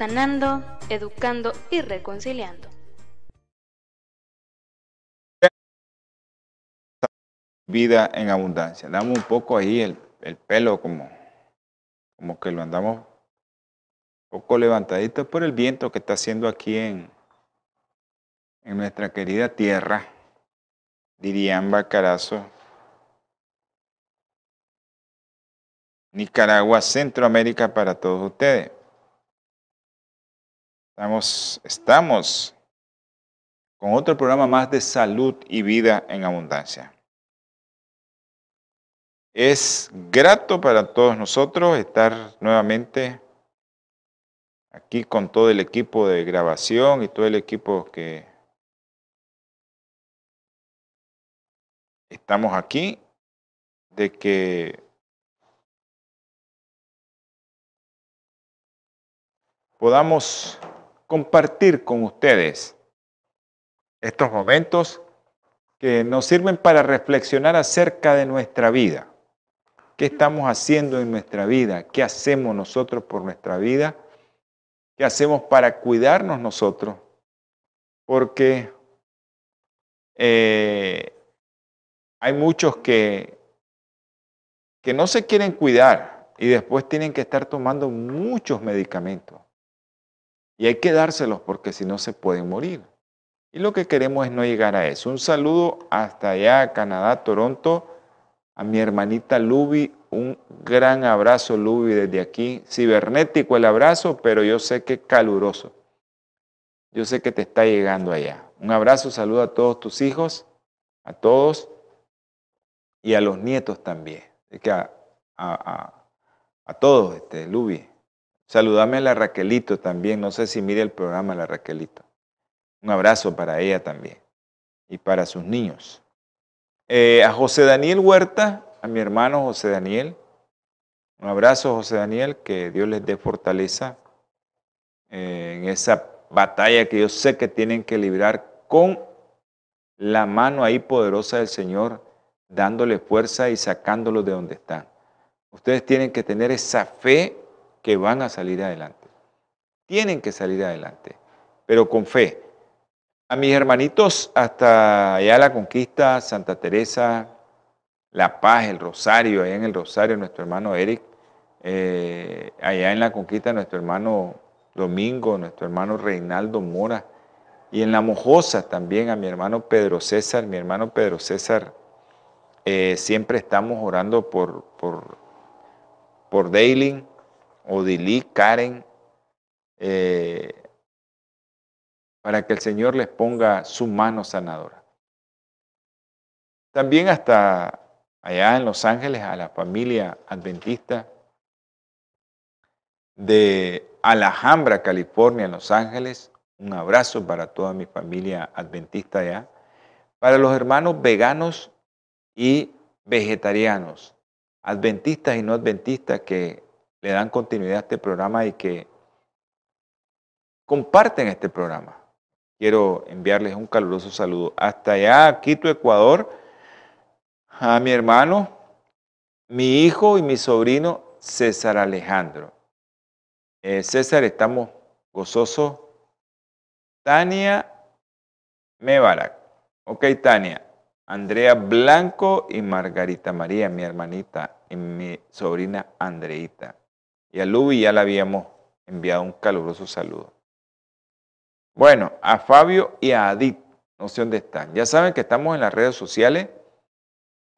sanando, educando y reconciliando. Vida en abundancia. Damos un poco ahí el, el pelo como, como que lo andamos un poco levantadito por el viento que está haciendo aquí en, en nuestra querida tierra, dirían Bacarazo, Nicaragua, Centroamérica para todos ustedes. Estamos, con otro programa más de salud y vida en abundancia. Es grato para todos nosotros estar nuevamente aquí con todo el equipo de grabación y todo el equipo que estamos aquí, de que podamos compartir con ustedes estos momentos que nos sirven para reflexionar acerca de nuestra vida. ¿Qué estamos haciendo en nuestra vida? ¿Qué hacemos nosotros por nuestra vida? ¿Qué hacemos para cuidarnos nosotros? Porque eh, hay muchos que, que no se quieren cuidar y después tienen que estar tomando muchos medicamentos. Y hay que dárselos porque si no se pueden morir. Y lo que queremos es no llegar a eso. Un saludo hasta allá, Canadá, Toronto, a mi hermanita Luby. Un gran abrazo, Luby, desde aquí. Cibernético el abrazo, pero yo sé que caluroso. Yo sé que te está llegando allá. Un abrazo, saludo a todos tus hijos, a todos y a los nietos también. Es que a, a, a, todos, este, Luby. Saludame a la Raquelito también. No sé si mire el programa la Raquelito. Un abrazo para ella también y para sus niños. Eh, a José Daniel Huerta, a mi hermano José Daniel. Un abrazo, José Daniel, que Dios les dé fortaleza eh, en esa batalla que yo sé que tienen que librar con la mano ahí poderosa del Señor, dándole fuerza y sacándolos de donde están. Ustedes tienen que tener esa fe que van a salir adelante. Tienen que salir adelante, pero con fe. A mis hermanitos hasta allá la conquista, Santa Teresa, La Paz, el Rosario, allá en el Rosario, nuestro hermano Eric, eh, allá en la conquista, nuestro hermano Domingo, nuestro hermano Reinaldo Mora, y en la Mojosa también a mi hermano Pedro César, mi hermano Pedro César, eh, siempre estamos orando por, por, por Dailing, Odilí, Karen, eh, para que el Señor les ponga su mano sanadora. También hasta allá en Los Ángeles, a la familia adventista de Alhambra, California, en Los Ángeles. Un abrazo para toda mi familia adventista allá. Para los hermanos veganos y vegetarianos, adventistas y no adventistas que le dan continuidad a este programa y que comparten este programa. Quiero enviarles un caluroso saludo. Hasta allá, Quito, Ecuador, a mi hermano, mi hijo y mi sobrino César Alejandro. Eh, César, estamos gozosos. Tania Mebarak. Ok, Tania. Andrea Blanco y Margarita María, mi hermanita, y mi sobrina Andreita. Y a Lubi ya le habíamos enviado un caluroso saludo. Bueno, a Fabio y a Adit, no sé dónde están. Ya saben que estamos en las redes sociales.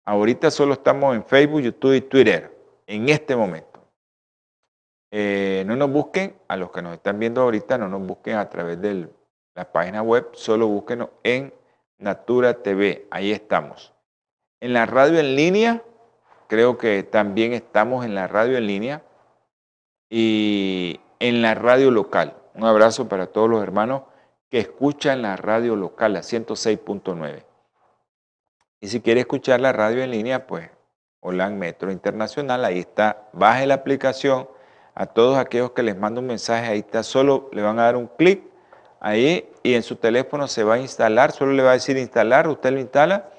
Ahorita solo estamos en Facebook, YouTube y Twitter, en este momento. Eh, no nos busquen, a los que nos están viendo ahorita, no nos busquen a través de la página web, solo búsquenos en Natura TV, ahí estamos. En la radio en línea, creo que también estamos en la radio en línea y en la radio local. Un abrazo para todos los hermanos que escuchan la radio local, la 106.9. Y si quiere escuchar la radio en línea, pues Holan Metro Internacional, ahí está, baje la aplicación. A todos aquellos que les mando un mensaje, ahí está, solo le van a dar un clic ahí y en su teléfono se va a instalar, solo le va a decir instalar, usted lo instala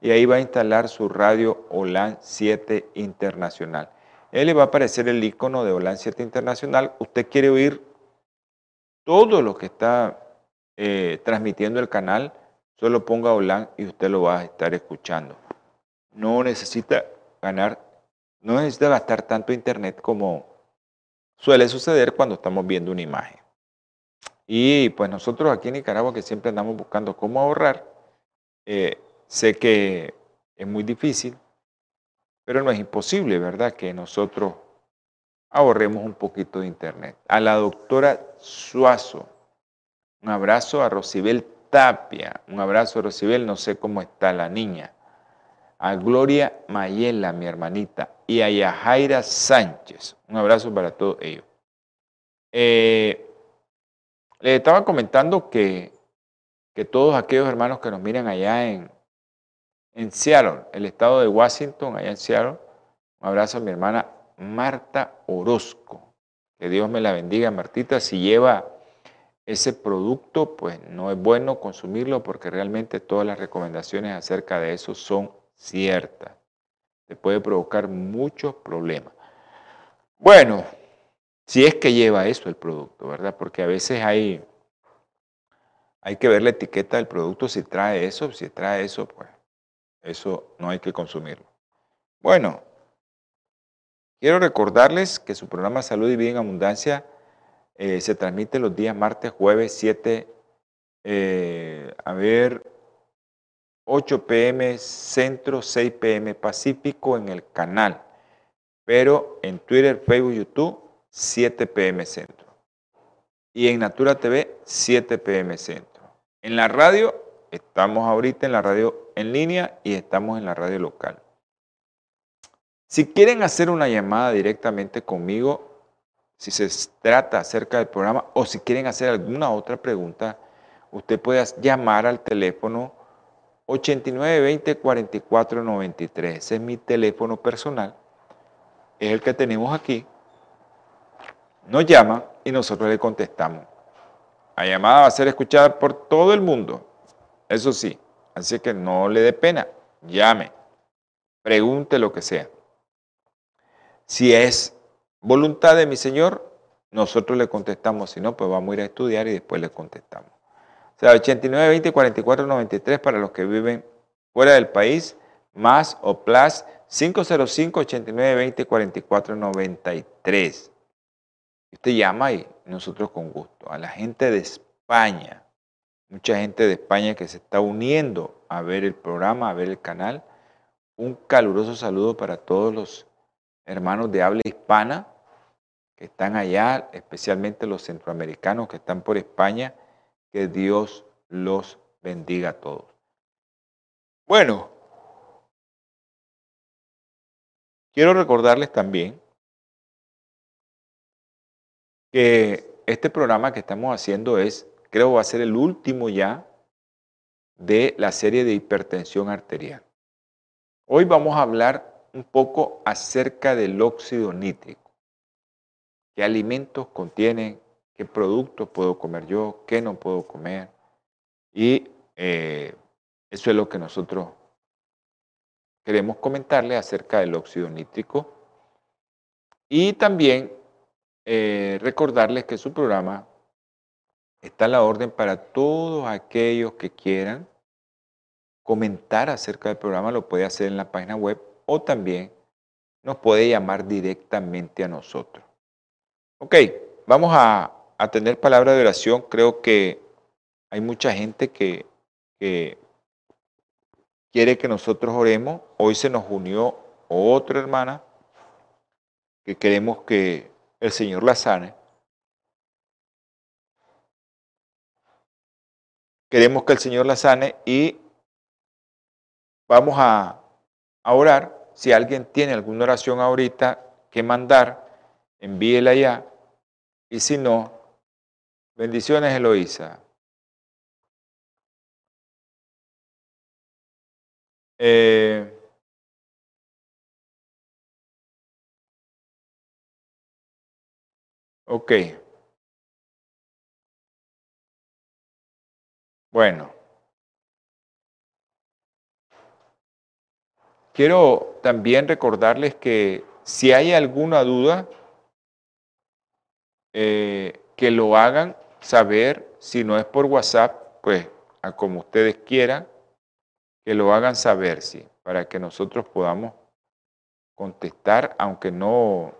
y ahí va a instalar su radio Holan 7 Internacional. Él le va a aparecer el icono de Holan 7 Internacional. Usted quiere oír todo lo que está eh, transmitiendo el canal, solo ponga Holan y usted lo va a estar escuchando. No necesita ganar, no necesita gastar tanto internet como suele suceder cuando estamos viendo una imagen. Y pues nosotros aquí en Nicaragua que siempre andamos buscando cómo ahorrar, eh, sé que es muy difícil, pero no es imposible, ¿verdad? Que nosotros ahorremos un poquito de internet. A la doctora Suazo, un abrazo a Rosibel Tapia, un abrazo a Rosibel, no sé cómo está la niña. A Gloria Mayela, mi hermanita, y a Yajaira Sánchez. Un abrazo para todos ellos. Eh, les estaba comentando que, que todos aquellos hermanos que nos miran allá en, en Seattle, el estado de Washington, allá en Seattle. Un abrazo a mi hermana Marta Orozco. Que Dios me la bendiga, Martita. Si lleva ese producto, pues no es bueno consumirlo porque realmente todas las recomendaciones acerca de eso son ciertas. Te puede provocar muchos problemas. Bueno, si es que lleva eso el producto, ¿verdad? Porque a veces hay, hay que ver la etiqueta del producto si trae eso, si trae eso, pues eso no hay que consumirlo. Bueno, quiero recordarles que su programa Salud y Vida en Abundancia eh, se transmite los días martes, jueves, 7, eh, a ver, 8 pm Centro, 6 pm Pacífico en el canal, pero en Twitter, Facebook, YouTube, 7 pm Centro. Y en Natura TV, 7 pm Centro. En la radio, estamos ahorita en la radio en línea y estamos en la radio local. Si quieren hacer una llamada directamente conmigo, si se trata acerca del programa o si quieren hacer alguna otra pregunta, usted puede llamar al teléfono 8920 4493. Ese es mi teléfono personal. Es el que tenemos aquí. Nos llama y nosotros le contestamos. La llamada va a ser escuchada por todo el mundo. Eso sí, Así que no le dé pena, llame, pregunte lo que sea. Si es voluntad de mi Señor, nosotros le contestamos, si no, pues vamos a ir a estudiar y después le contestamos. O sea, 89, 20, 44, 93 para los que viven fuera del país, más o plus 505 89 20 44 93. Usted llama y nosotros con gusto. A la gente de España, mucha gente de España que se está uniendo a ver el programa, a ver el canal. Un caluroso saludo para todos los hermanos de habla hispana que están allá, especialmente los centroamericanos que están por España. Que Dios los bendiga a todos. Bueno, quiero recordarles también que este programa que estamos haciendo es creo va a ser el último ya de la serie de hipertensión arterial. Hoy vamos a hablar un poco acerca del óxido nítrico. ¿Qué alimentos contienen? ¿Qué productos puedo comer yo? ¿Qué no puedo comer? Y eh, eso es lo que nosotros queremos comentarle acerca del óxido nítrico. Y también eh, recordarles que su programa Está la orden para todos aquellos que quieran comentar acerca del programa, lo puede hacer en la página web o también nos puede llamar directamente a nosotros. Ok, vamos a, tener palabra de oración. Creo que hay mucha gente que, que quiere que nosotros oremos. Hoy se nos unió otra hermana que queremos que el Señor la sane. Queremos que el Señor la sane y vamos a, orar. Si alguien tiene alguna oración ahorita que mandar, envíela ya Y si no, bendiciones Eloísa. Eh, ok. Bueno. Quiero también recordarles que si hay alguna duda, eh, que lo hagan saber, si no es por WhatsApp, pues a como ustedes quieran, que lo hagan saber, sí, para que nosotros podamos contestar, aunque no,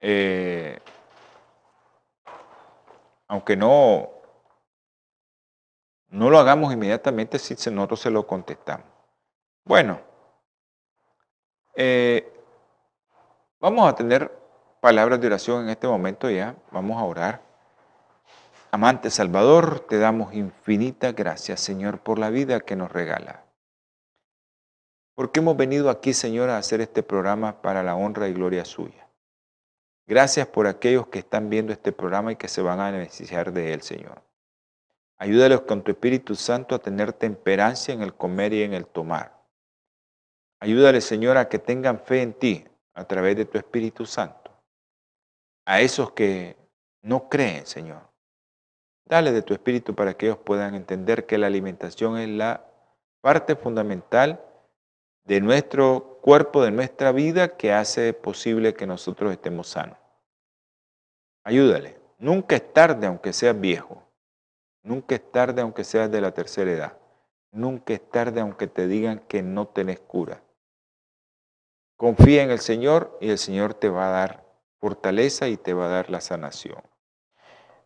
eh, aunque no, no lo hagamos inmediatamente si nosotros se lo contestamos. Bueno, eh, vamos a tener palabras de oración en este momento ya. Vamos a orar. Amante Salvador, te damos infinita gracias, Señor, por la vida que nos regala. Porque hemos venido aquí, Señor, a hacer este programa para la honra y gloria suya. Gracias por aquellos que están viendo este programa y que se van a beneficiar de él, Señor. Ayúdalos con tu Espíritu Santo a tener temperancia en el comer y en el tomar Ayúdale, Señor, a que tengan fe en ti a través de tu Espíritu Santo. A esos que no creen, Señor. Dale de tu Espíritu para que ellos puedan entender que la alimentación es la parte fundamental de nuestro cuerpo, de nuestra vida, que hace posible que nosotros estemos sanos. Ayúdale. Nunca es tarde aunque seas viejo. Nunca es tarde aunque seas de la tercera edad. Nunca es tarde aunque te digan que no tenés cura. Confía en el Señor y el Señor te va a dar fortaleza y te va a dar la sanación.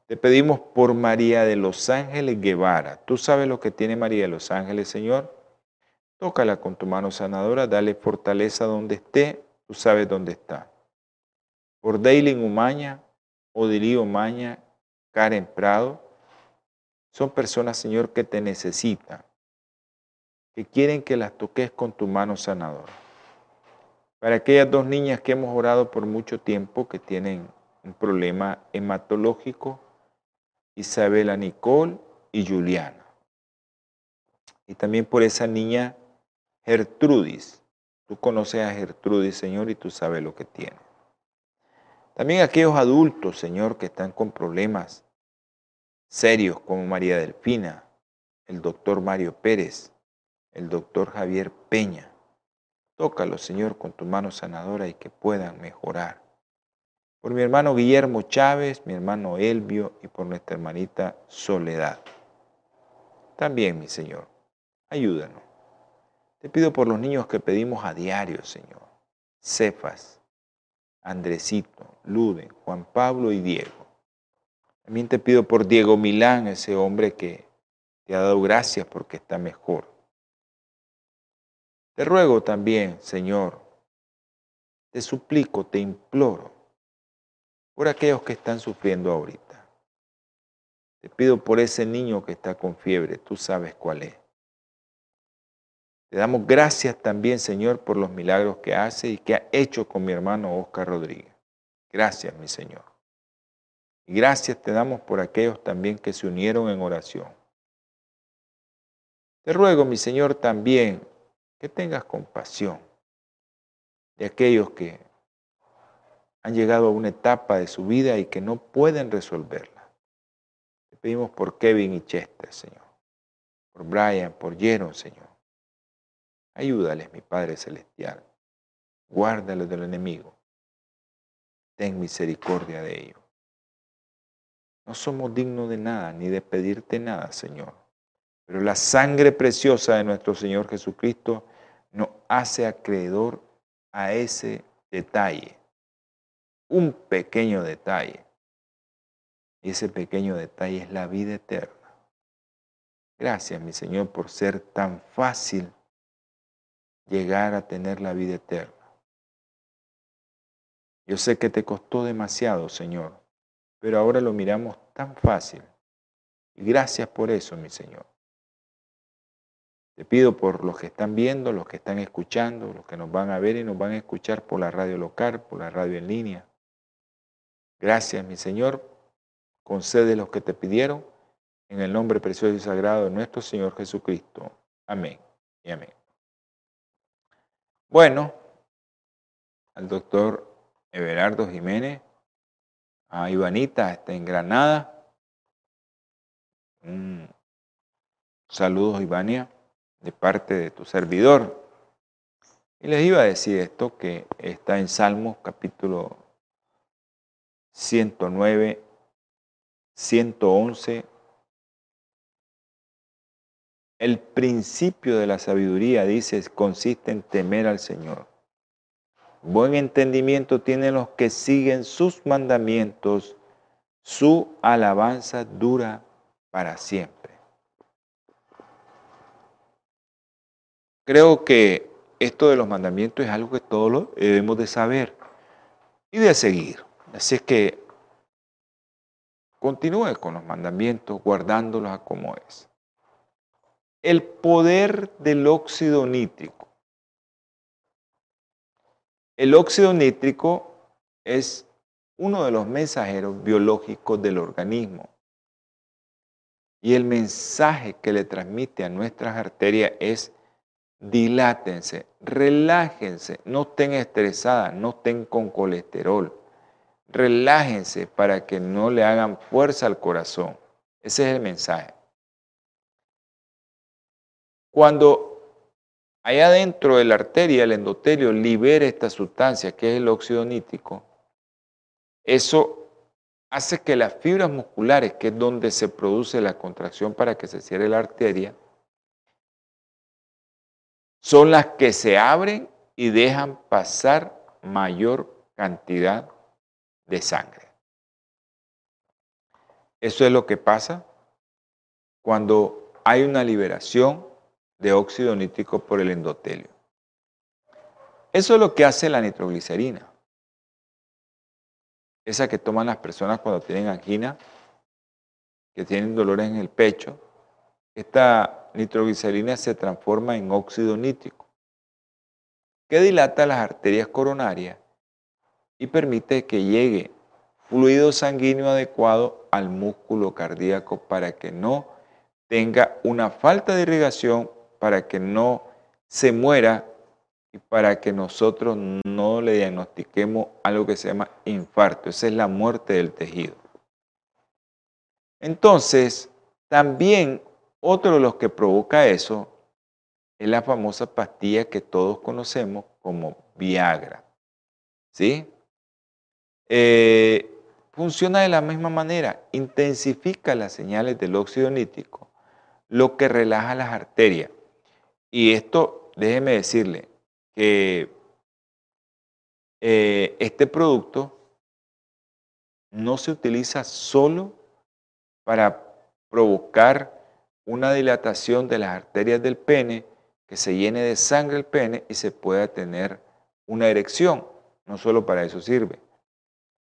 Te pedimos por María de los Ángeles Guevara. Tú sabes lo que tiene María de los Ángeles, Señor. Tócala con tu mano sanadora, dale fortaleza donde esté, tú sabes dónde está. Por Daylin Umaña, Odilio Umaña, Karen Prado, son personas, Señor, que te necesitan, que quieren que las toques con tu mano sanadora. Para aquellas dos niñas que hemos orado por mucho tiempo que tienen un problema hematológico, Isabela Nicole y Juliana. Y también por esa niña Gertrudis. Tú conoces a Gertrudis, Señor, y tú sabes lo que tiene. También aquellos adultos, Señor, que están con problemas serios como María Delfina, el doctor Mario Pérez, el doctor Javier Peña, Tócalo, Señor, con tu mano sanadora y que puedan mejorar. Por mi hermano Guillermo Chávez, mi hermano Elvio y por nuestra hermanita Soledad. También, mi Señor, ayúdanos. Te pido por los niños que pedimos a diario, Señor. Cefas, Andresito, Luden, Juan Pablo y Diego. También te pido por Diego Milán, ese hombre que te ha dado gracias porque está mejor. Te ruego también, Señor, te suplico, te imploro por aquellos que están sufriendo ahorita. Te pido por ese niño que está con fiebre, tú sabes cuál es. Te damos gracias también, Señor, por los milagros que hace y que ha hecho con mi hermano Oscar Rodríguez. Gracias, mi Señor. Y gracias te damos por aquellos también que se unieron en oración. Te ruego, mi Señor, también que tengas compasión de aquellos que han llegado a una etapa de su vida y que no pueden resolverla. Te pedimos por Kevin y Chester, Señor, por Brian, por Jeron, Señor. Ayúdales, mi Padre Celestial. Guárdalos del enemigo. Ten misericordia de ellos. No somos dignos de nada, ni de pedirte nada, Señor. Pero la sangre preciosa de nuestro Señor Jesucristo nos hace acreedor a ese detalle. Un pequeño detalle. Y ese pequeño detalle es la vida eterna. Gracias, mi Señor, por ser tan fácil llegar a tener la vida eterna. Yo sé que te costó demasiado, Señor, pero ahora lo miramos tan fácil. Y gracias por eso, mi Señor. Te pido por los que están viendo, los que están escuchando, los que nos van a ver y nos van a escuchar por la radio local, por la radio en línea. Gracias, mi Señor. Concede los que te pidieron en el nombre precioso y sagrado de nuestro Señor Jesucristo. Amén y amén. Bueno, al doctor Everardo Jiménez, a Ivanita, está en Granada. Un saludo, Ivania, de parte de tu servidor. Y les iba a decir esto que está en Salmos capítulo 109, 111. El principio de la sabiduría, dice, consiste en temer al Señor. Buen entendimiento tienen los que siguen sus mandamientos, su alabanza dura para siempre. Creo que esto de los mandamientos es algo que todos lo debemos de saber y de seguir. Así es que continúe con los mandamientos, guardándolos como es. El poder del óxido nítrico. El óxido nítrico es uno de los mensajeros biológicos del organismo. Y el mensaje que le transmite a nuestras arterias es dilátense, relájense, no estén estresadas, no estén con colesterol. Relájense para que no le hagan fuerza al corazón. Ese es el mensaje. Cuando allá dentro de la arteria, el endotelio libera esta sustancia que es el óxido nítrico, eso hace que las fibras musculares, que es donde se produce la contracción para que se cierre la arteria, son las que se abren y dejan pasar mayor cantidad de sangre. Eso es lo que pasa cuando hay una liberación de óxido nítrico por el endotelio. Eso es lo que hace la nitroglicerina. Esa que toman las personas cuando tienen angina, que tienen dolores en el pecho. Esta nitroglicerina se transforma en óxido nítrico, que dilata las arterias coronarias y permite que llegue fluido sanguíneo adecuado al músculo cardíaco para que no tenga una falta de irrigación, para que no se muera y para que nosotros no le diagnostiquemos algo que se llama infarto. Esa es la muerte del tejido. Entonces, también otro de los que provoca eso es la famosa pastilla que todos conocemos como Viagra. ¿Sí? Eh, funciona de la misma manera, intensifica las señales del óxido nítrico, lo que relaja las arterias. Y esto, déjeme decirle que eh, este producto no se utiliza solo para provocar una dilatación de las arterias del pene, que se llene de sangre el pene y se pueda tener una erección. No solo para eso sirve,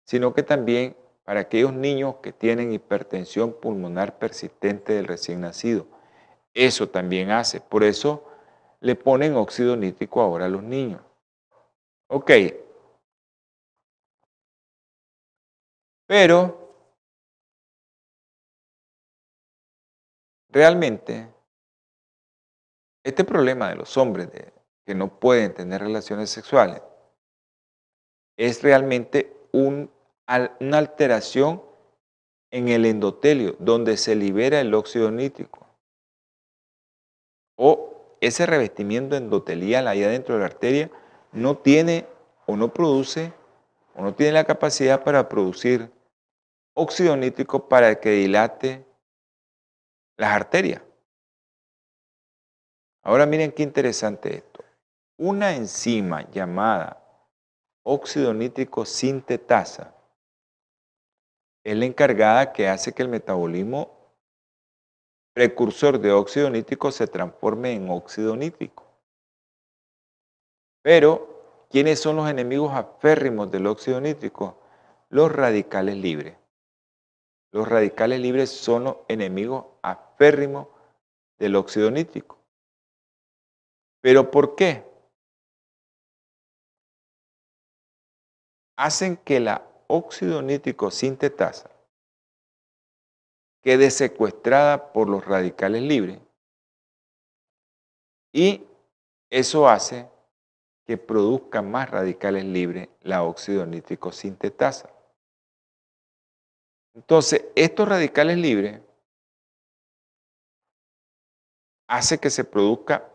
sino que también para aquellos niños que tienen hipertensión pulmonar persistente del recién nacido. Eso también hace. Por eso le ponen óxido nítrico ahora a los niños. Ok. Pero Realmente, este problema de los hombres que no pueden tener relaciones sexuales es realmente una alteración en el endotelio, donde se libera el óxido nítrico. O ese revestimiento endotelial ahí adentro de la arteria no tiene o no produce o no tiene la capacidad para producir óxido nítrico para que dilate las arterias. Ahora miren qué interesante esto. Una enzima llamada óxido nítrico sintetasa es la encargada que hace que el metabolismo precursor de óxido nítrico se transforme en óxido nítrico. Pero, ¿quiénes son los enemigos aférrimos del óxido nítrico? Los radicales libres. Los radicales libres son los enemigos aférrimos del óxido nítrico. ¿Pero por qué? Hacen que la óxido nítrico sintetasa quede secuestrada por los radicales libres y eso hace que produzca más radicales libres la óxido nítrico sintetasa. Entonces, estos radicales libres hace que se produzca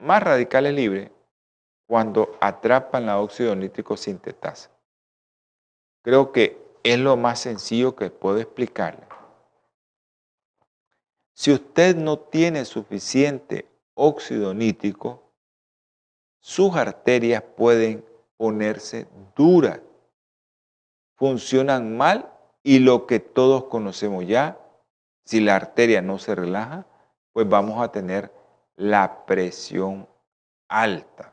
más radicales libres cuando atrapan la óxido nítrico sintetasa. Creo que es lo más sencillo que puedo explicarle. Si usted no tiene suficiente óxido nítrico, sus arterias pueden ponerse duras, funcionan mal y lo que todos conocemos ya, si la arteria no se relaja, pues vamos a tener la presión alta.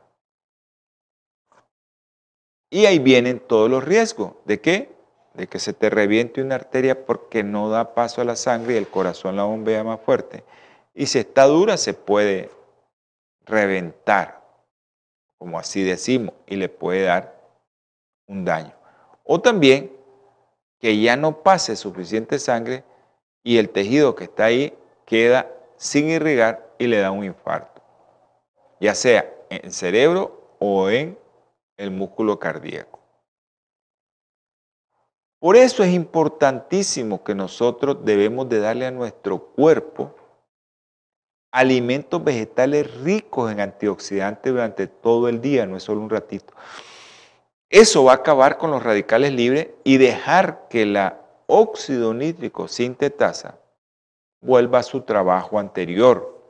Y ahí vienen todos los riesgos. ¿De qué? De que se te reviente una arteria porque no da paso a la sangre y el corazón la bombea más fuerte. Y si está dura se puede reventar, como así decimos, y le puede dar un daño. O también que ya no pase suficiente sangre y el tejido que está ahí queda sin irrigar y le da un infarto, ya sea en el cerebro o en el músculo cardíaco. Por eso es importantísimo que nosotros debemos de darle a nuestro cuerpo alimentos vegetales ricos en antioxidantes durante todo el día, no es solo un ratito. Eso va a acabar con los radicales libres y dejar que la óxido nítrico sintetasa vuelva a su trabajo anterior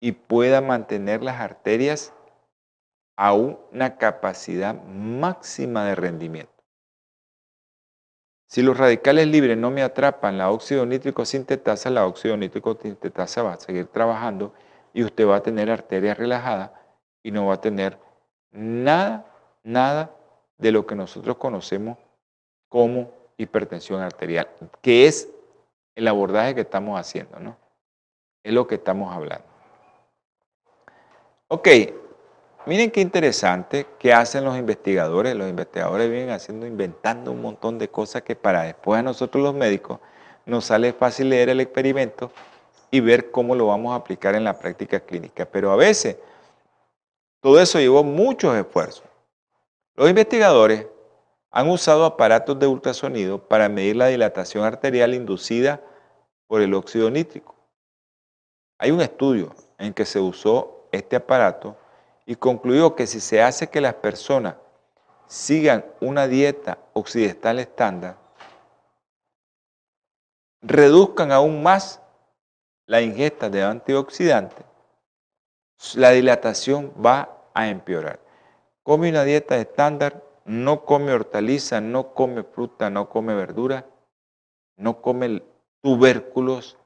y pueda mantener las arterias a una capacidad máxima de rendimiento. Si los radicales libres no me atrapan la óxido nítrico sintetasa, la óxido nítrico sintetasa va a seguir trabajando y usted va a tener arterias relajadas y no va a tener nada, nada de lo que nosotros conocemos como hipertensión arterial, que es el abordaje que estamos haciendo, ¿no? Es lo que estamos hablando. Ok, miren qué interesante qué hacen los investigadores. Los investigadores vienen haciendo, inventando un montón de cosas que para después a nosotros los médicos nos sale fácil leer el experimento y ver cómo lo vamos a aplicar en la práctica clínica. Pero a veces todo eso llevó muchos esfuerzos. Los investigadores han usado aparatos de ultrasonido para medir la dilatación arterial inducida por el óxido nítrico. Hay un estudio en que se usó este aparato y concluyó que si se hace que las personas sigan una dieta occidental estándar, reduzcan aún más la ingesta de antioxidantes, la dilatación va a empeorar. Come una dieta estándar, no come hortaliza, no come fruta, no come verdura, no come tubérculos,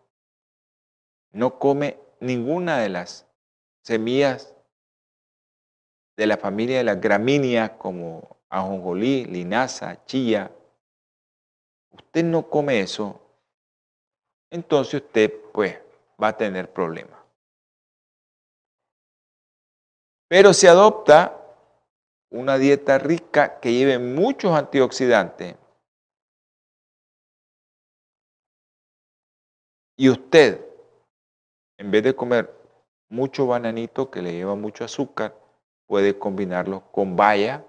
no come ninguna de las semillas de la familia de las gramíneas como ajonjolí, linaza, chía. Usted no come eso, entonces usted pues va a tener problemas. Pero si adopta una dieta rica que lleve muchos antioxidantes y usted, en vez de comer mucho bananito que le lleva mucho azúcar, puede combinarlo con baya.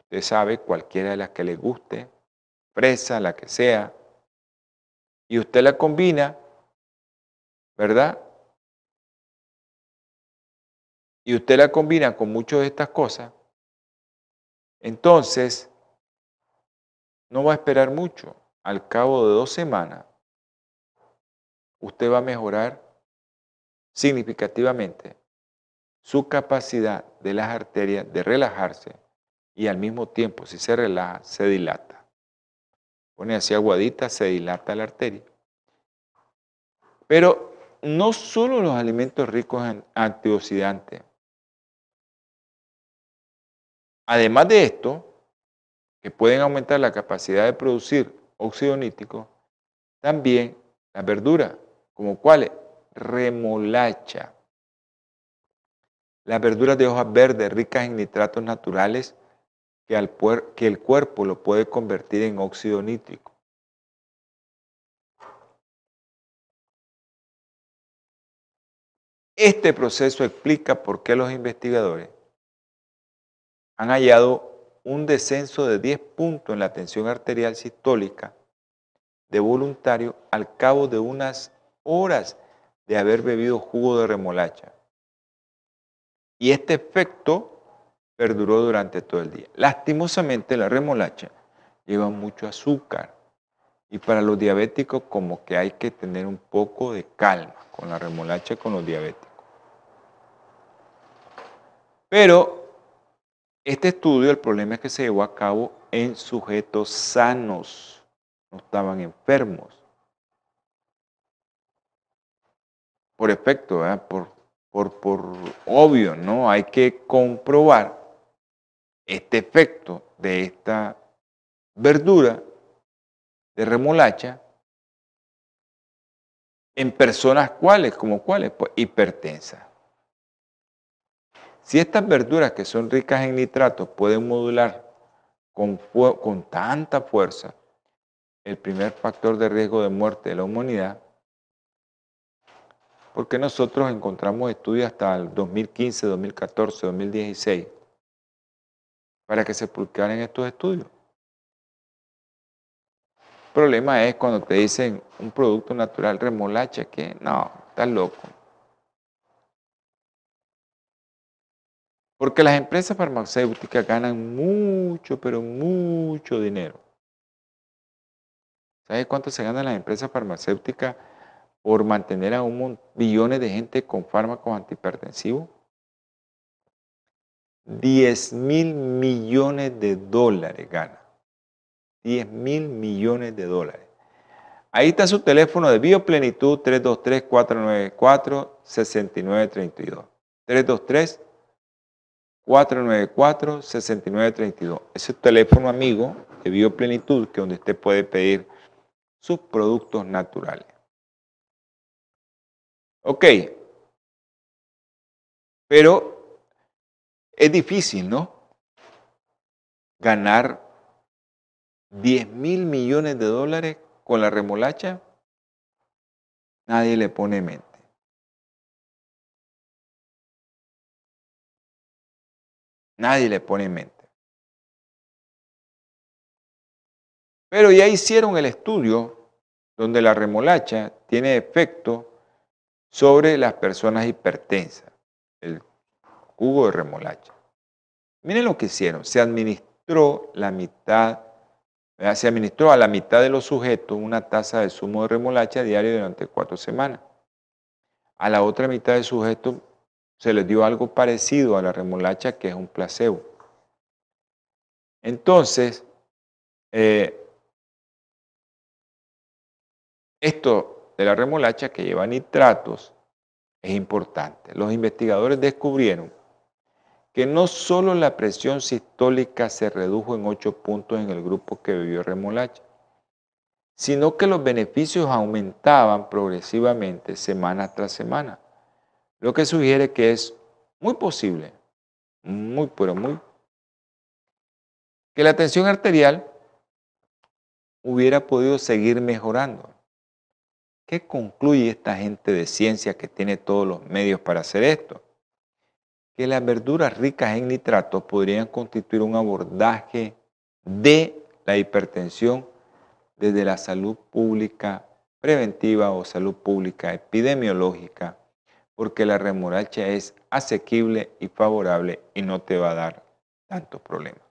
Usted sabe, cualquiera de las que le guste, fresa, la que sea. Y usted la combina, ¿verdad? y usted la combina con muchas de estas cosas, entonces no va a esperar mucho. Al cabo de dos semanas, usted va a mejorar significativamente su capacidad de las arterias de relajarse y al mismo tiempo, si se relaja, se dilata. Pone así aguadita, se dilata la arteria. Pero no solo los alimentos ricos en antioxidantes Además de esto, que pueden aumentar la capacidad de producir óxido nítrico, también las verduras, como cuáles, remolacha. Las verduras de hojas verdes ricas en nitratos naturales que, al que el cuerpo lo puede convertir en óxido nítrico. Este proceso explica por qué los investigadores han hallado un descenso de 10 puntos en la tensión arterial sistólica de voluntario al cabo de unas horas de haber bebido jugo de remolacha. Y este efecto perduró durante todo el día. Lastimosamente la remolacha lleva mucho azúcar y para los diabéticos como que hay que tener un poco de calma con la remolacha con los diabéticos. Pero este estudio, el problema es que se llevó a cabo en sujetos sanos, no estaban enfermos. Por efecto, por, por, por obvio, ¿no? Hay que comprobar este efecto de esta verdura de remolacha en personas cuáles, como cuáles, pues hipertensas. Si estas verduras que son ricas en nitratos pueden modular con, con tanta fuerza el primer factor de riesgo de muerte de la humanidad, porque nosotros encontramos estudios hasta el 2015, 2014, 2016 para que se publicaran estos estudios. El problema es cuando te dicen un producto natural remolacha que no, estás loco. Porque las empresas farmacéuticas ganan mucho, pero mucho dinero. ¿Sabes cuánto se ganan las empresas farmacéuticas por mantener a un billones de gente con fármacos antihipertensivos? 10 mil millones de dólares gana. 10 mil millones de dólares. Ahí está su teléfono de Bioplenitud 323-494-6932. 323 494-6932. Ese es teléfono amigo de Bioplenitud, que es donde usted puede pedir sus productos naturales. Ok. Pero es difícil, ¿no? Ganar 10 mil millones de dólares con la remolacha. Nadie le pone mente. Nadie le pone en mente. Pero ya hicieron el estudio donde la remolacha tiene efecto sobre las personas hipertensas, el jugo de remolacha. Miren lo que hicieron, se administró la mitad, se administró a la mitad de los sujetos una taza de zumo de remolacha diario durante cuatro semanas. A la otra mitad de sujetos se les dio algo parecido a la remolacha que es un placebo. Entonces, eh, esto de la remolacha que lleva nitratos es importante. Los investigadores descubrieron que no solo la presión sistólica se redujo en 8 puntos en el grupo que bebió remolacha, sino que los beneficios aumentaban progresivamente semana tras semana lo que sugiere que es muy posible, muy, pero muy, que la tensión arterial hubiera podido seguir mejorando. ¿Qué concluye esta gente de ciencia que tiene todos los medios para hacer esto? Que las verduras ricas en nitratos podrían constituir un abordaje de la hipertensión desde la salud pública preventiva o salud pública epidemiológica porque la remolacha es asequible y favorable y no te va a dar tantos problemas.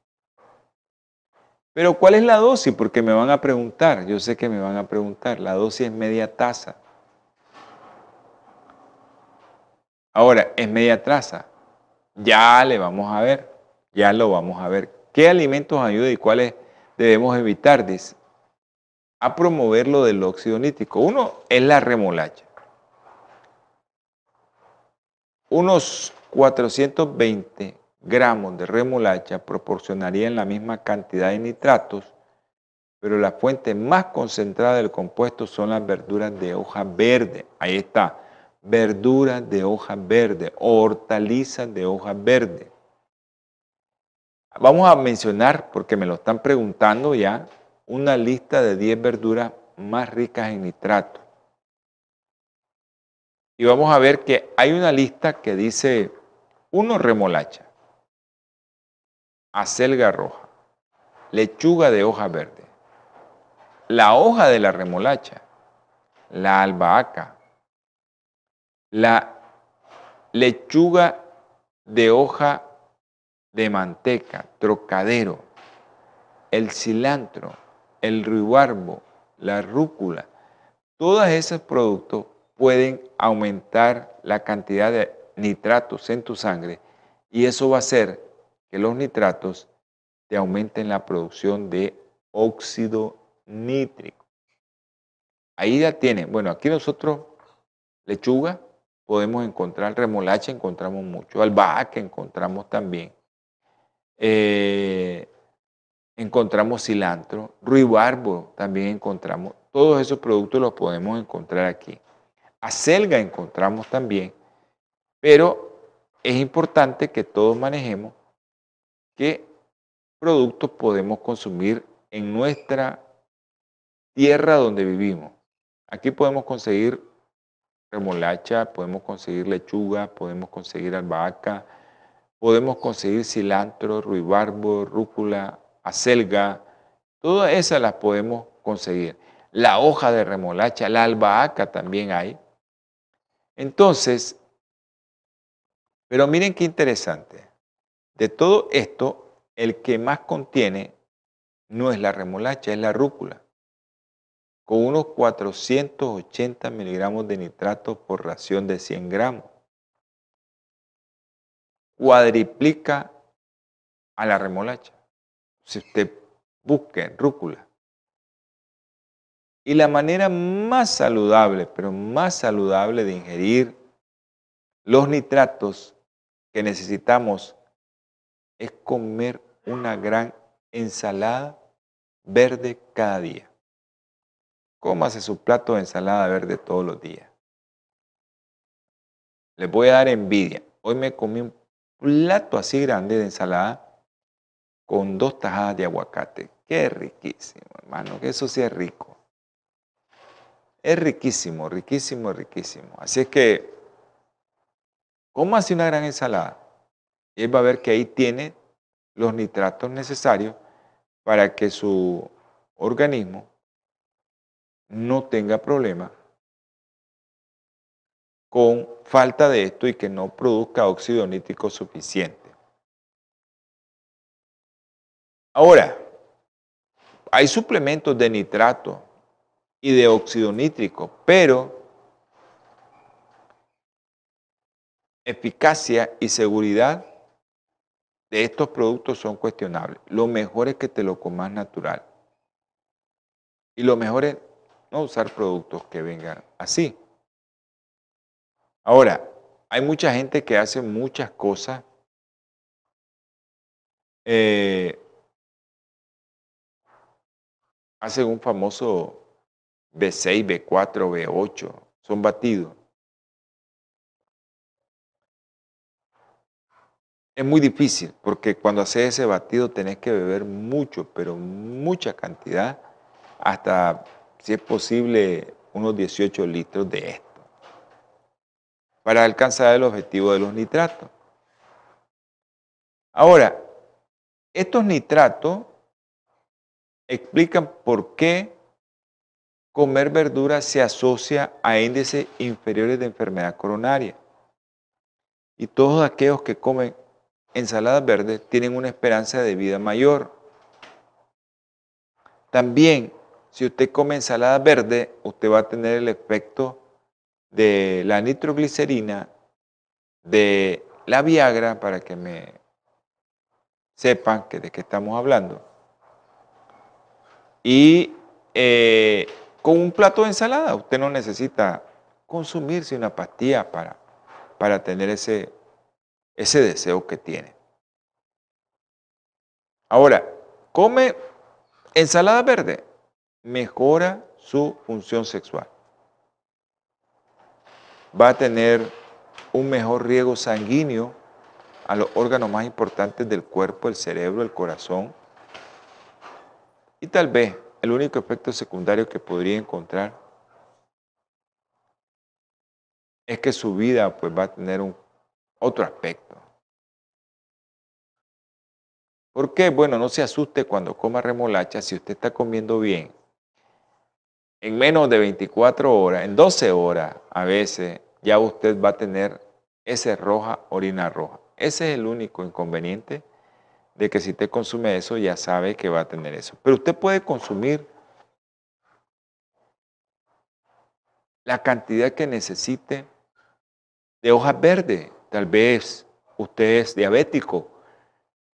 Pero ¿cuál es la dosis? Porque me van a preguntar, yo sé que me van a preguntar, la dosis es media taza. Ahora, es media taza. Ya le vamos a ver, ya lo vamos a ver. ¿Qué alimentos ayudan y cuáles debemos evitar? A promover lo del óxido nítrico. Uno es la remolacha. Unos 420 gramos de remolacha proporcionarían la misma cantidad de nitratos, pero la fuente más concentrada del compuesto son las verduras de hoja verde. Ahí está, verduras de hoja verde, hortalizas de hoja verde. Vamos a mencionar, porque me lo están preguntando ya, una lista de 10 verduras más ricas en nitrato. Y vamos a ver que hay una lista que dice, uno remolacha, acelga roja, lechuga de hoja verde, la hoja de la remolacha, la albahaca, la lechuga de hoja de manteca, trocadero, el cilantro, el ruibarbo, la rúcula, todos esos productos pueden aumentar la cantidad de nitratos en tu sangre y eso va a hacer que los nitratos te aumenten la producción de óxido nítrico. Ahí ya tienen, bueno, aquí nosotros lechuga podemos encontrar, remolacha encontramos mucho, albahaca encontramos también, eh, encontramos cilantro, ruibarbo también encontramos, todos esos productos los podemos encontrar aquí. Acelga encontramos también, pero es importante que todos manejemos qué productos podemos consumir en nuestra tierra donde vivimos. Aquí podemos conseguir remolacha, podemos conseguir lechuga, podemos conseguir albahaca, podemos conseguir cilantro, ruibarbo, rúcula, acelga, todas esas las podemos conseguir. La hoja de remolacha, la albahaca también hay. Entonces, pero miren qué interesante. De todo esto, el que más contiene no es la remolacha, es la rúcula, con unos 480 miligramos de nitrato por ración de 100 gramos. Cuadriplica a la remolacha. Si usted busca rúcula. Y la manera más saludable, pero más saludable de ingerir los nitratos que necesitamos es comer una gran ensalada verde cada día. Cómase su plato de ensalada verde todos los días. Les voy a dar envidia. Hoy me comí un plato así grande de ensalada con dos tajadas de aguacate. Qué riquísimo, hermano, que eso sí es rico. Es riquísimo, riquísimo, riquísimo. Así es que, hace una gran ensalada. Y él va a ver que ahí tiene los nitratos necesarios para que su organismo no tenga problema con falta de esto y que no produzca óxido nítrico suficiente. Ahora, hay suplementos de nitrato y de óxido nítrico, pero eficacia y seguridad de estos productos son cuestionables. Lo mejor es que te lo comas natural. Y lo mejor es no usar productos que vengan así. Ahora, hay mucha gente que hace muchas cosas eh, hacen un famoso B6, B4, B8, son batidos. Es muy difícil porque cuando haces ese batido tenés que beber mucho, pero mucha cantidad, hasta si es posible unos 18 litros de esto, para alcanzar el objetivo de los nitratos. Ahora, estos nitratos explican por qué comer verduras se asocia a índices inferiores de enfermedad coronaria. Y todos aquellos que comen ensaladas verdes tienen una esperanza de vida mayor. También, si usted come ensalada verde, usted va a tener el efecto de la nitroglicerina, de la Viagra, para que me sepan que de qué estamos hablando. Y eh, con un plato de ensalada, usted no necesita consumirse una pastilla para, para tener ese, ese deseo que tiene. Ahora, come ensalada verde, mejora su función sexual. Va a tener un mejor riego sanguíneo a los órganos más importantes del cuerpo, el cerebro, el corazón. Y tal vez el único efecto secundario que podría encontrar es que su vida pues, va a tener un, otro aspecto. ¿Por qué? Bueno, no se asuste cuando coma remolacha si usted está comiendo bien. En menos de 24 horas, en 12 horas a veces, ya usted va a tener ese roja, orina roja. Ese es el único inconveniente de que si usted consume eso, ya sabe que va a tener eso. Pero usted puede consumir la cantidad que necesite de hojas verdes. Tal vez usted es diabético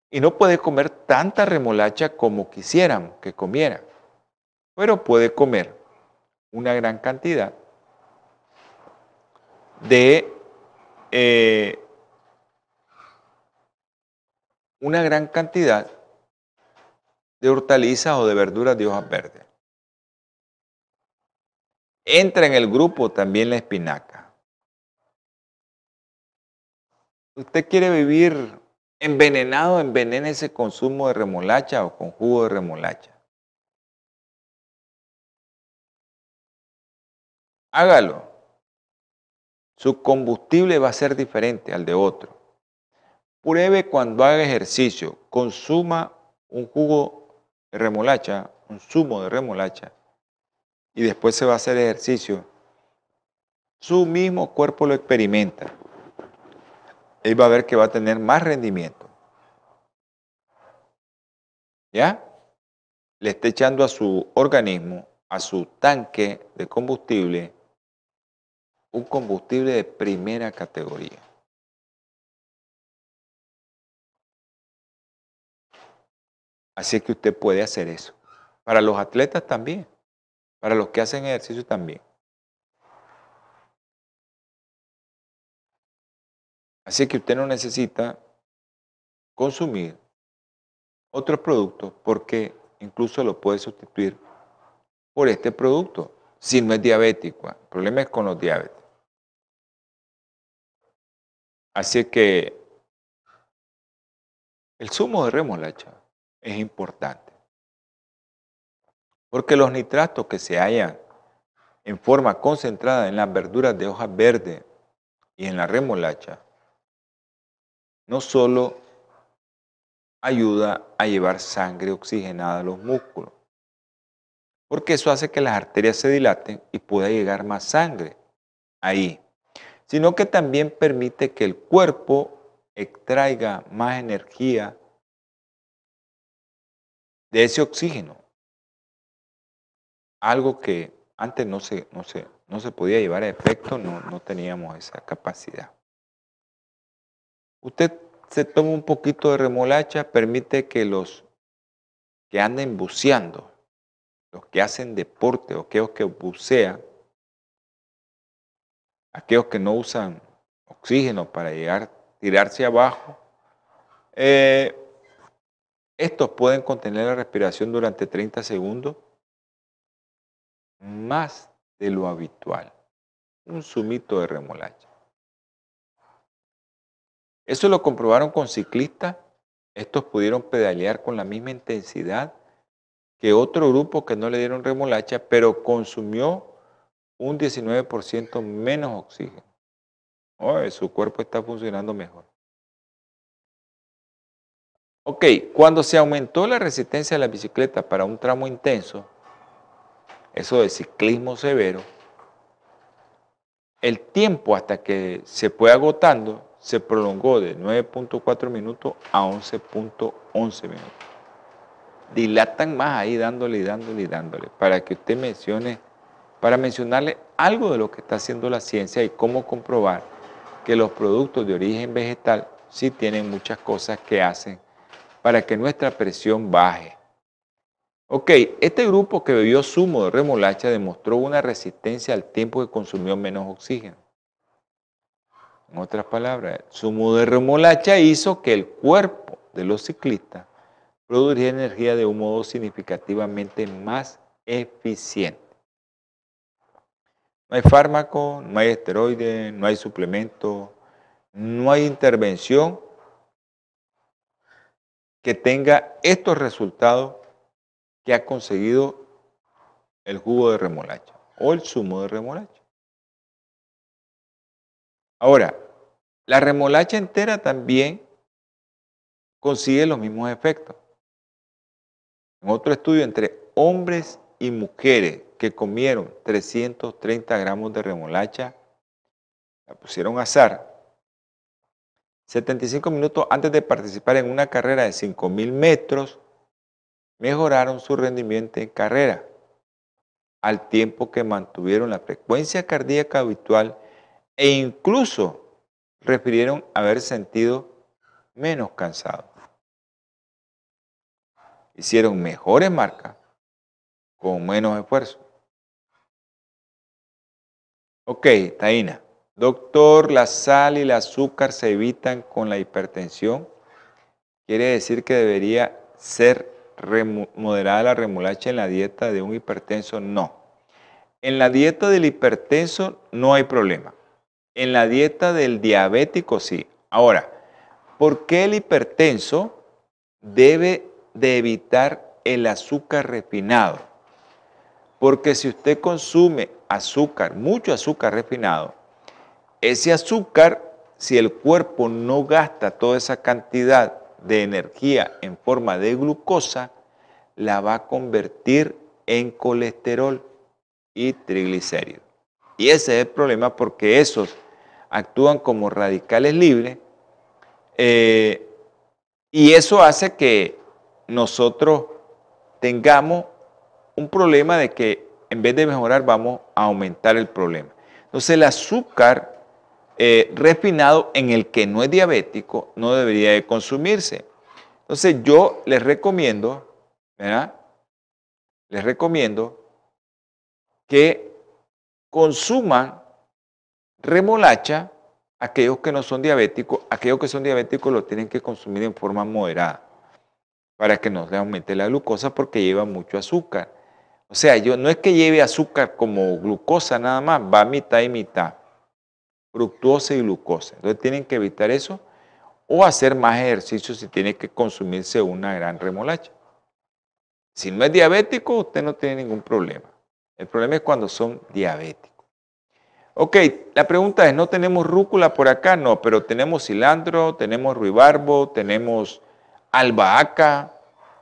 y no puede comer tanta remolacha como quisieran que comiera, pero puede comer una gran cantidad de eh, una gran cantidad de hortalizas o de verduras de hojas verdes. Entra en el grupo también la espinaca. Usted quiere vivir envenenado, envenena ese consumo de remolacha o con jugo de remolacha. Hágalo. Su combustible va a ser diferente al de otro. Pruebe cuando haga ejercicio, consuma un jugo de remolacha, un zumo de remolacha, y después se va a hacer ejercicio. Su mismo cuerpo lo experimenta. Él va a ver que va a tener más rendimiento. ¿Ya? Le está echando a su organismo, a su tanque de combustible, un combustible de primera categoría. Así que usted puede hacer eso. Para los atletas también. Para los que hacen ejercicio también. Así que usted no necesita consumir otros productos porque incluso lo puede sustituir por este producto si no es diabético. El problema es con los diabetes. Así que el zumo de remolacha es importante. Porque los nitratos que se hallan en forma concentrada en las verduras de hoja verde y en la remolacha, no solo ayuda a llevar sangre oxigenada a los músculos, porque eso hace que las arterias se dilaten y pueda llegar más sangre ahí, sino que también permite que el cuerpo extraiga más energía de ese oxígeno. Algo que antes no se, no no se podía llevar a efecto, no, no teníamos esa capacidad. Usted se toma un poquito de remolacha, permite que los que anden buceando, los que hacen deporte aquellos que bucean, aquellos que no usan oxígeno para llegar, tirarse abajo, eh, estos pueden contener la respiración durante 30 segundos más de lo habitual. Un zumito de remolacha. Eso lo comprobaron con ciclistas. Estos pudieron pedalear con la misma intensidad que otro grupo que no le dieron remolacha, pero consumió un 19% menos oxígeno. su cuerpo está funcionando mejor. Ok, cuando se aumentó la resistencia de la bicicleta para un tramo intenso, eso de ciclismo severo, el tiempo hasta que se fue agotando se prolongó de 9.4 minutos a 11.11 minutos. Dilatan más ahí dándole y dándole y dándole para que usted mencione, para mencionarle algo de lo que está haciendo la ciencia y cómo comprobar que los productos de origen vegetal sí tienen muchas cosas que hacen para que nuestra presión baje. Ok, este grupo que bebió zumo de remolacha demostró una resistencia al tiempo que consumió menos oxígeno. En otras palabras, zumo de remolacha hizo que el cuerpo de los ciclistas produjera energía de un modo significativamente más eficiente. No hay fármaco, no hay esteroides, no hay suplemento, no hay intervención que tenga estos resultados que ha conseguido el jugo de remolacha o el zumo de remolacha. Ahora, la remolacha entera también consigue los mismos efectos. En otro estudio entre hombres y mujeres que comieron 330 gramos de remolacha, la pusieron a azar 75 minutos antes de participar en una carrera de 5.000 metros, mejoraron su rendimiento en carrera, al tiempo que mantuvieron la frecuencia cardíaca habitual e incluso refirieron haber sentido menos cansados. Hicieron mejores marcas con menos esfuerzo. Ok, Taina. Doctor, la sal y el azúcar se evitan con la hipertensión. Quiere decir que debería ser moderada la remolacha en la dieta de un hipertenso. No. En la dieta del hipertenso no hay problema. En la dieta del diabético sí. Ahora, ¿por qué el hipertenso debe de evitar el azúcar refinado? Porque si usted consume azúcar, mucho azúcar refinado, ese azúcar, si el cuerpo no gasta toda esa cantidad de energía en forma de glucosa, la va a convertir en colesterol y triglicéridos. Y ese es el problema porque esos actúan como radicales libres eh, y eso hace que nosotros tengamos un problema de que en vez de mejorar vamos a aumentar el problema. Entonces el azúcar eh, refinado en el que no es diabético no debería de consumirse. Entonces yo les recomiendo, ¿verdad? Les recomiendo que consuman remolacha aquellos que no son diabéticos, aquellos que son diabéticos lo tienen que consumir en forma moderada para que no se aumente la glucosa porque lleva mucho azúcar. O sea, yo no es que lleve azúcar como glucosa nada más, va mitad y mitad. Fructuosa y glucosa. Entonces tienen que evitar eso o hacer más ejercicio si tiene que consumirse una gran remolacha. Si no es diabético, usted no tiene ningún problema. El problema es cuando son diabéticos. Ok, la pregunta es, ¿no tenemos rúcula por acá? No, pero tenemos cilantro, tenemos ruibarbo, tenemos albahaca,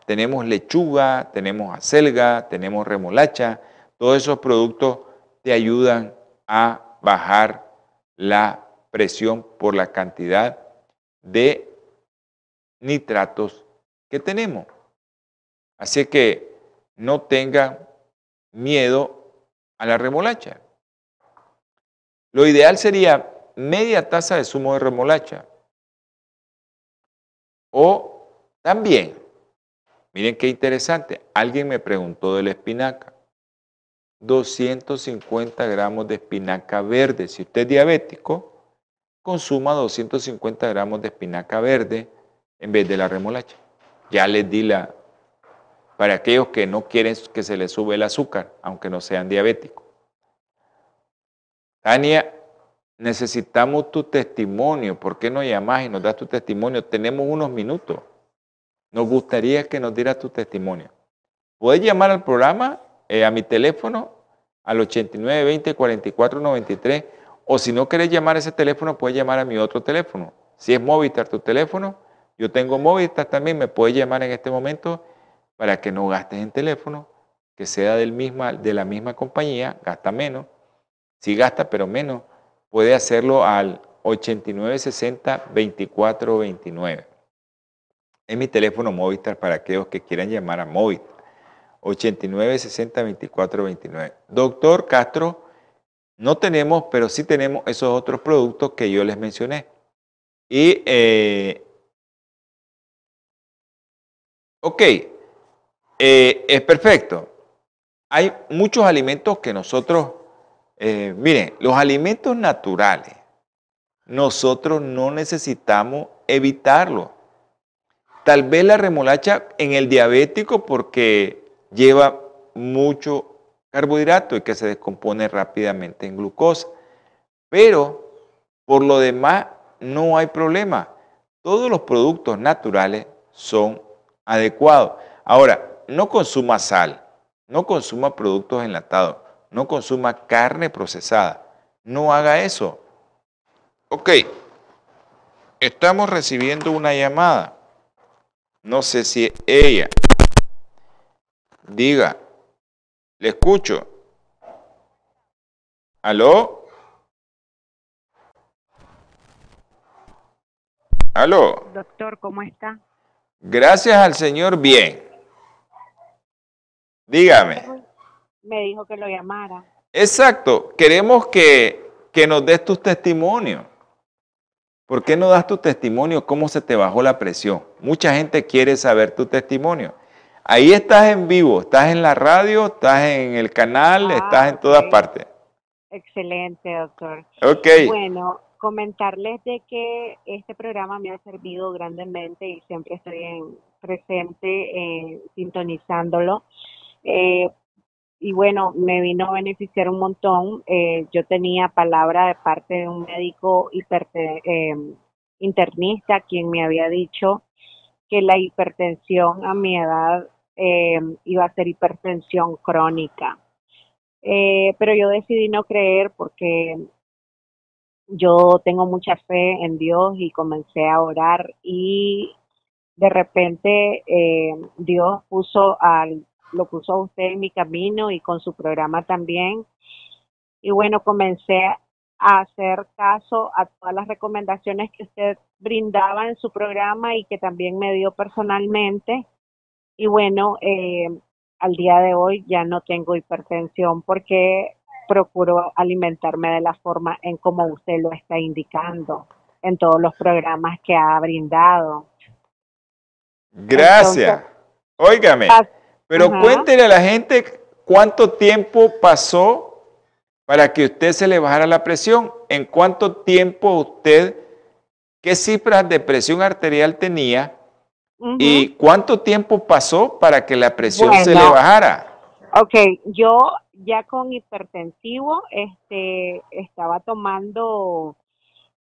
tenemos lechuga, tenemos acelga, tenemos remolacha. Todos esos productos te ayudan a bajar la presión por la cantidad de nitratos que tenemos. Así que no tengan miedo a la remolacha. Lo ideal sería media taza de zumo de remolacha. O también Miren qué interesante. Alguien me preguntó de la espinaca. 250 gramos de espinaca verde. Si usted es diabético, consuma 250 gramos de espinaca verde en vez de la remolacha. Ya les di la... Para aquellos que no quieren que se les sube el azúcar, aunque no sean diabéticos. Tania, necesitamos tu testimonio. ¿Por qué no llamas y nos das tu testimonio? Tenemos unos minutos. Nos gustaría que nos diera tu testimonio. Puedes llamar al programa, eh, a mi teléfono, al 8920 4493, o si no quieres llamar a ese teléfono, puedes llamar a mi otro teléfono. Si es Movistar tu teléfono, yo tengo Movistar también, me puedes llamar en este momento para que no gastes en teléfono, que sea del de la misma compañía, gasta menos. Si gasta, pero menos, puede hacerlo al 8960 2429. Es mi teléfono Movistar para aquellos que quieran llamar a Movistar. 89 60 24 29. Doctor Castro, no tenemos, pero sí tenemos esos otros productos que yo les mencioné. Y, eh, ok, eh, es perfecto. Hay muchos alimentos que nosotros, eh, miren, los alimentos naturales, nosotros no necesitamos evitarlos. Tal vez la remolacha en el diabético porque lleva mucho carbohidrato y que se descompone rápidamente en glucosa. Pero por lo demás no hay problema. Todos los productos naturales son adecuado. Ahora, no consuma sal, no consuma productos enlatados, no consuma carne procesada. No haga eso. Ok, estamos recibiendo una llamada. No sé si ella. Diga, le escucho. ¿Aló? ¿Aló? Doctor, ¿cómo está? Gracias al Señor, bien. Dígame. Me dijo que lo llamara. Exacto. Queremos que, que nos des tus testimonios. ¿Por qué no das tu testimonio? ¿Cómo se te bajó la presión? Mucha gente quiere saber tu testimonio. Ahí estás en vivo, estás en la radio, estás en el canal, Ah, estás en todas partes. Excelente, doctor. Ok. Bueno, comentarles de que este programa me ha servido grandemente y siempre estoy en, presente eh, sintonizándolo. Eh, y bueno, me vino a beneficiar un montón. Eh, yo tenía palabra de parte de un médico hiperte- eh, internista quien me había dicho que la hipertensión a mi edad eh, iba a ser hipertensión crónica. Pero yo decidí no creer porque yo tengo mucha fe en Dios y comencé a orar y de repente Dios puso al, lo puso a usted en mi camino y con su programa también. Y bueno, comencé a hacer caso a todas las recomendaciones que usted brindaba en su programa y que también me dio personalmente. Y bueno, eh, al día de hoy ya no tengo hipertensión porque procuro alimentarme de la forma en como usted lo está indicando en todos los programas que ha brindado. Gracias. Óigame. Pero Ajá. cuéntele a la gente cuánto tiempo pasó para que usted se le bajara la presión. ¿En cuánto tiempo usted, qué cifras de presión arterial tenía y cuánto tiempo pasó para que la presión se le bajara? Ok, yo ya con hipertensivo, este, estaba tomando,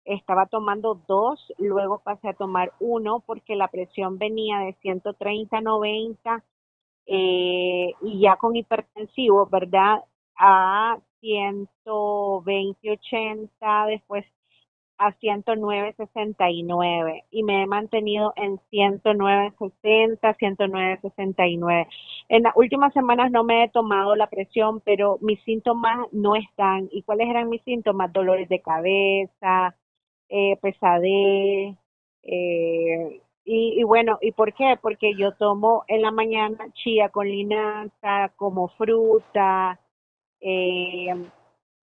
estaba tomando dos, luego pasé a tomar uno porque la presión venía de 130 90 eh, y ya con hipertensivo, ¿verdad? A 120 80, después a 109 69 y me he mantenido en 109 60, 109 69. En las últimas semanas no me he tomado la presión, pero mis síntomas no están. ¿Y cuáles eran mis síntomas? Dolores de cabeza, eh, pesadez. eh, y, y bueno, ¿y por qué? Porque yo tomo en la mañana chía con linaza, como fruta, eh,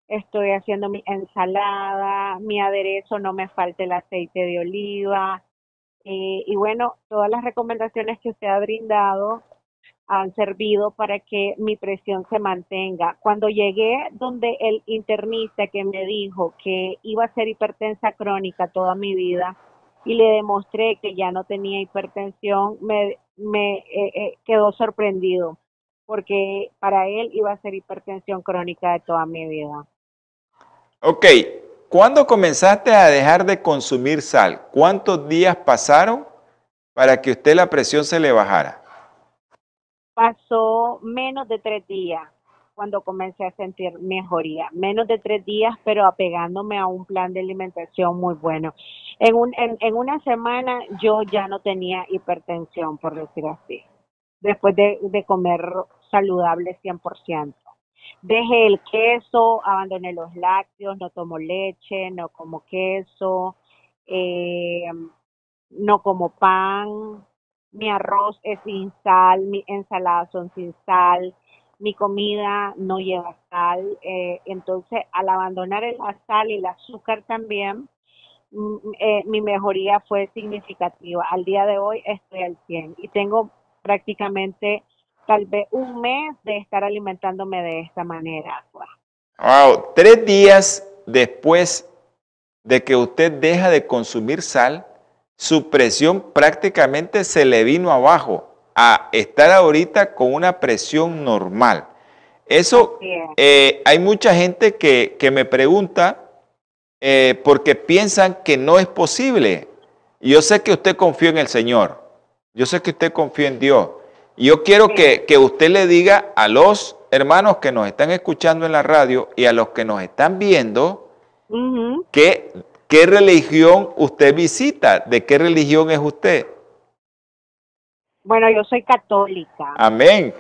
estoy haciendo mi ensalada, mi aderezo, no me falte el aceite de oliva. eh, y bueno, todas las recomendaciones que usted ha brindado han servido para que mi presión se mantenga. Cuando llegué donde el internista que me dijo que iba a ser hipertensa crónica toda mi vida y le demostré que ya no tenía hipertensión, me, me eh, eh, quedó sorprendido porque para él iba a ser hipertensión crónica de toda mi vida. Ok, ¿cuándo comenzaste a dejar de consumir sal? ¿Cuántos días pasaron para que usted la presión se le bajara? Pasó menos de tres días cuando comencé a sentir mejoría, menos de tres días, pero apegándome a un plan de alimentación muy bueno. En, un, en, en una semana yo ya no tenía hipertensión, por decir así, después de, de comer saludable 100%. Dejé el queso, abandoné los lácteos, no tomo leche, no como queso, eh, no como pan, mi arroz es sin sal, mi ensalada son sin sal, mi comida no lleva sal. Eh, entonces, al abandonar el- sal y el azúcar también, eh, mi mejoría fue significativa. Al día de hoy estoy al 100 y tengo prácticamente tal vez un mes de estar alimentándome de esta manera. pues. Wow, tres días después de que usted deja de consumir sal, su presión prácticamente se le vino abajo a estar ahorita con una presión normal. Eso, es. eh, hay mucha gente que, que me pregunta eh, porque piensan que no es posible. Y Yo sé que usted confió en el Señor, Yo sé que usted confía en Dios. Y yo quiero que, que usted le diga a los hermanos que nos están escuchando en la radio y a los que nos están viendo que, qué religión usted visita, de qué religión es usted. Bueno, yo soy católica. Amén.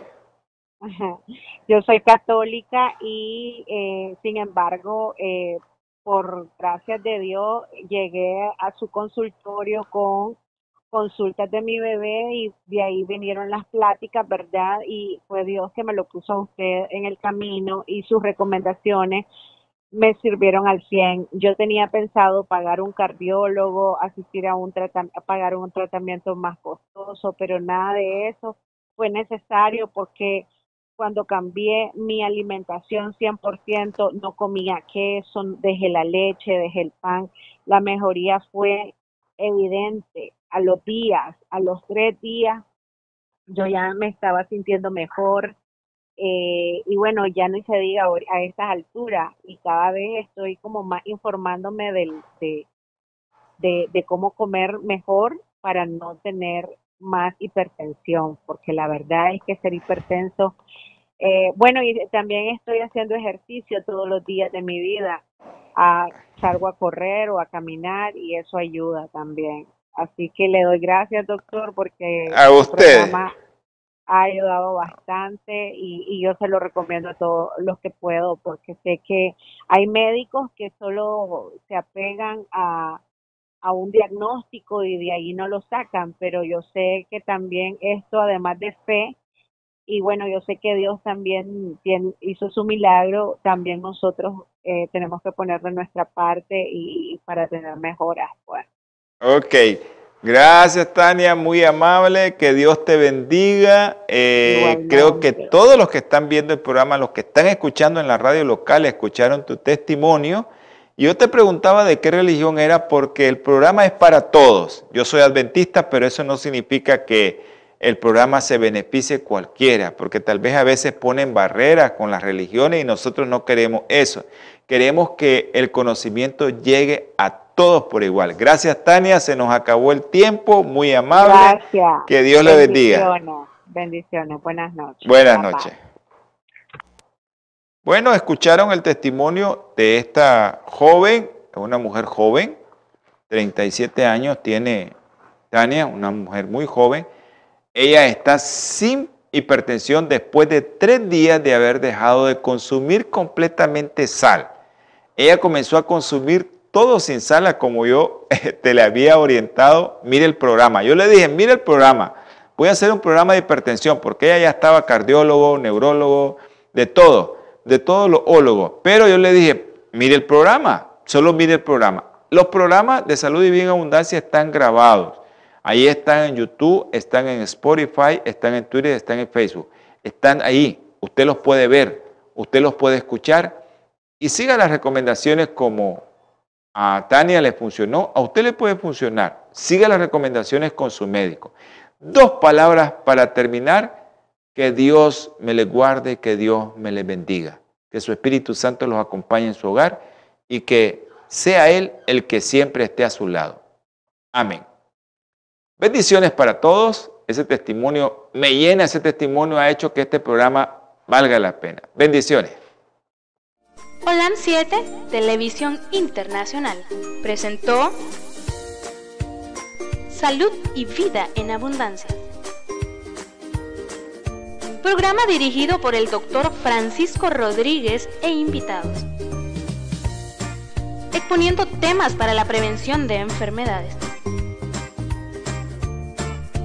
Yo soy católica y eh, sin embargo, eh, por gracias de Dios, llegué a su consultorio con consultas de mi bebé y de ahí vinieron las pláticas, ¿verdad? Y fue Dios que me lo puso a usted en el camino y sus recomendaciones me sirvieron al 100. Yo tenía pensado pagar un cardiólogo, asistir a un tratamiento, pagar un tratamiento más costoso, pero nada de eso fue necesario porque cuando cambié mi alimentación 100%, no comía queso, dejé la leche, dejé el pan, la mejoría fue evidente. A los días, a los tres días, yo ya me estaba sintiendo mejor, eh, y bueno, ya no se diga a estas alturas y cada vez estoy como más informándome del, de, de, de cómo comer mejor para no tener más hipertensión, porque la verdad es que ser hipertenso, eh, bueno, y también estoy haciendo ejercicio todos los días de mi vida, salgo a correr o a caminar y eso ayuda también. Así que le doy gracias, doctor, porque A usted. programa ha ayudado bastante y, y yo se lo recomiendo a todos los que puedo porque sé que hay médicos que solo se apegan a, a un diagnóstico y de ahí no lo sacan, pero yo sé que también esto, además de fe, y bueno, yo sé que Dios también hizo su milagro, también nosotros eh, tenemos que poner de nuestra parte y, para tener mejoras. Pues. Ok. Gracias, Tania, muy amable. Que Dios te bendiga. Eh, creo que todos los que están viendo el programa, los que están escuchando en la radio local, escucharon tu testimonio. Y yo te preguntaba de qué religión era porque el programa es para todos. Yo soy adventista, pero eso no significa que el programa se beneficie cualquiera, porque tal vez a veces ponen barreras con las religiones y nosotros no queremos eso. Queremos que el conocimiento llegue a todos por igual. Gracias, Tania. Se nos acabó el tiempo. Muy amable. Gracias. Que Dios le bendiga. Bendiciones. Buenas noches. Buenas noches. Bueno, escucharon el testimonio de esta joven, una mujer joven, 37 años tiene Tania, una mujer muy joven. Ella está sin hipertensión después de tres días de haber dejado de consumir completamente sal. Ella comenzó a consumir todo sin sal, como yo te le había orientado. Mire el programa. Yo le dije, mire el programa. Voy a hacer un programa de hipertensión porque ella ya estaba cardiólogo, neurólogo, de todo, de todos los ólogos. Pero yo le dije, mire el programa, solo mire el programa. Los programas de salud y bien abundancia están grabados. Ahí están en YouTube, están en Spotify, están en Twitter, están en Facebook. Están ahí. Usted los puede ver, usted los puede escuchar y siga las recomendaciones como a Tania le funcionó, a usted le puede funcionar. Siga las recomendaciones con su médico. Dos palabras para terminar. Que Dios me le guarde, que Dios me le bendiga. Que su Espíritu Santo los acompañe en su hogar y que sea Él el que siempre esté a su lado. Amén. Bendiciones para todos. Ese testimonio me llena, ese testimonio ha hecho que este programa valga la pena. Bendiciones. Holam 7, Televisión Internacional, presentó Salud y Vida en Abundancia. Programa dirigido por el doctor Francisco Rodríguez e invitados. Exponiendo temas para la prevención de enfermedades.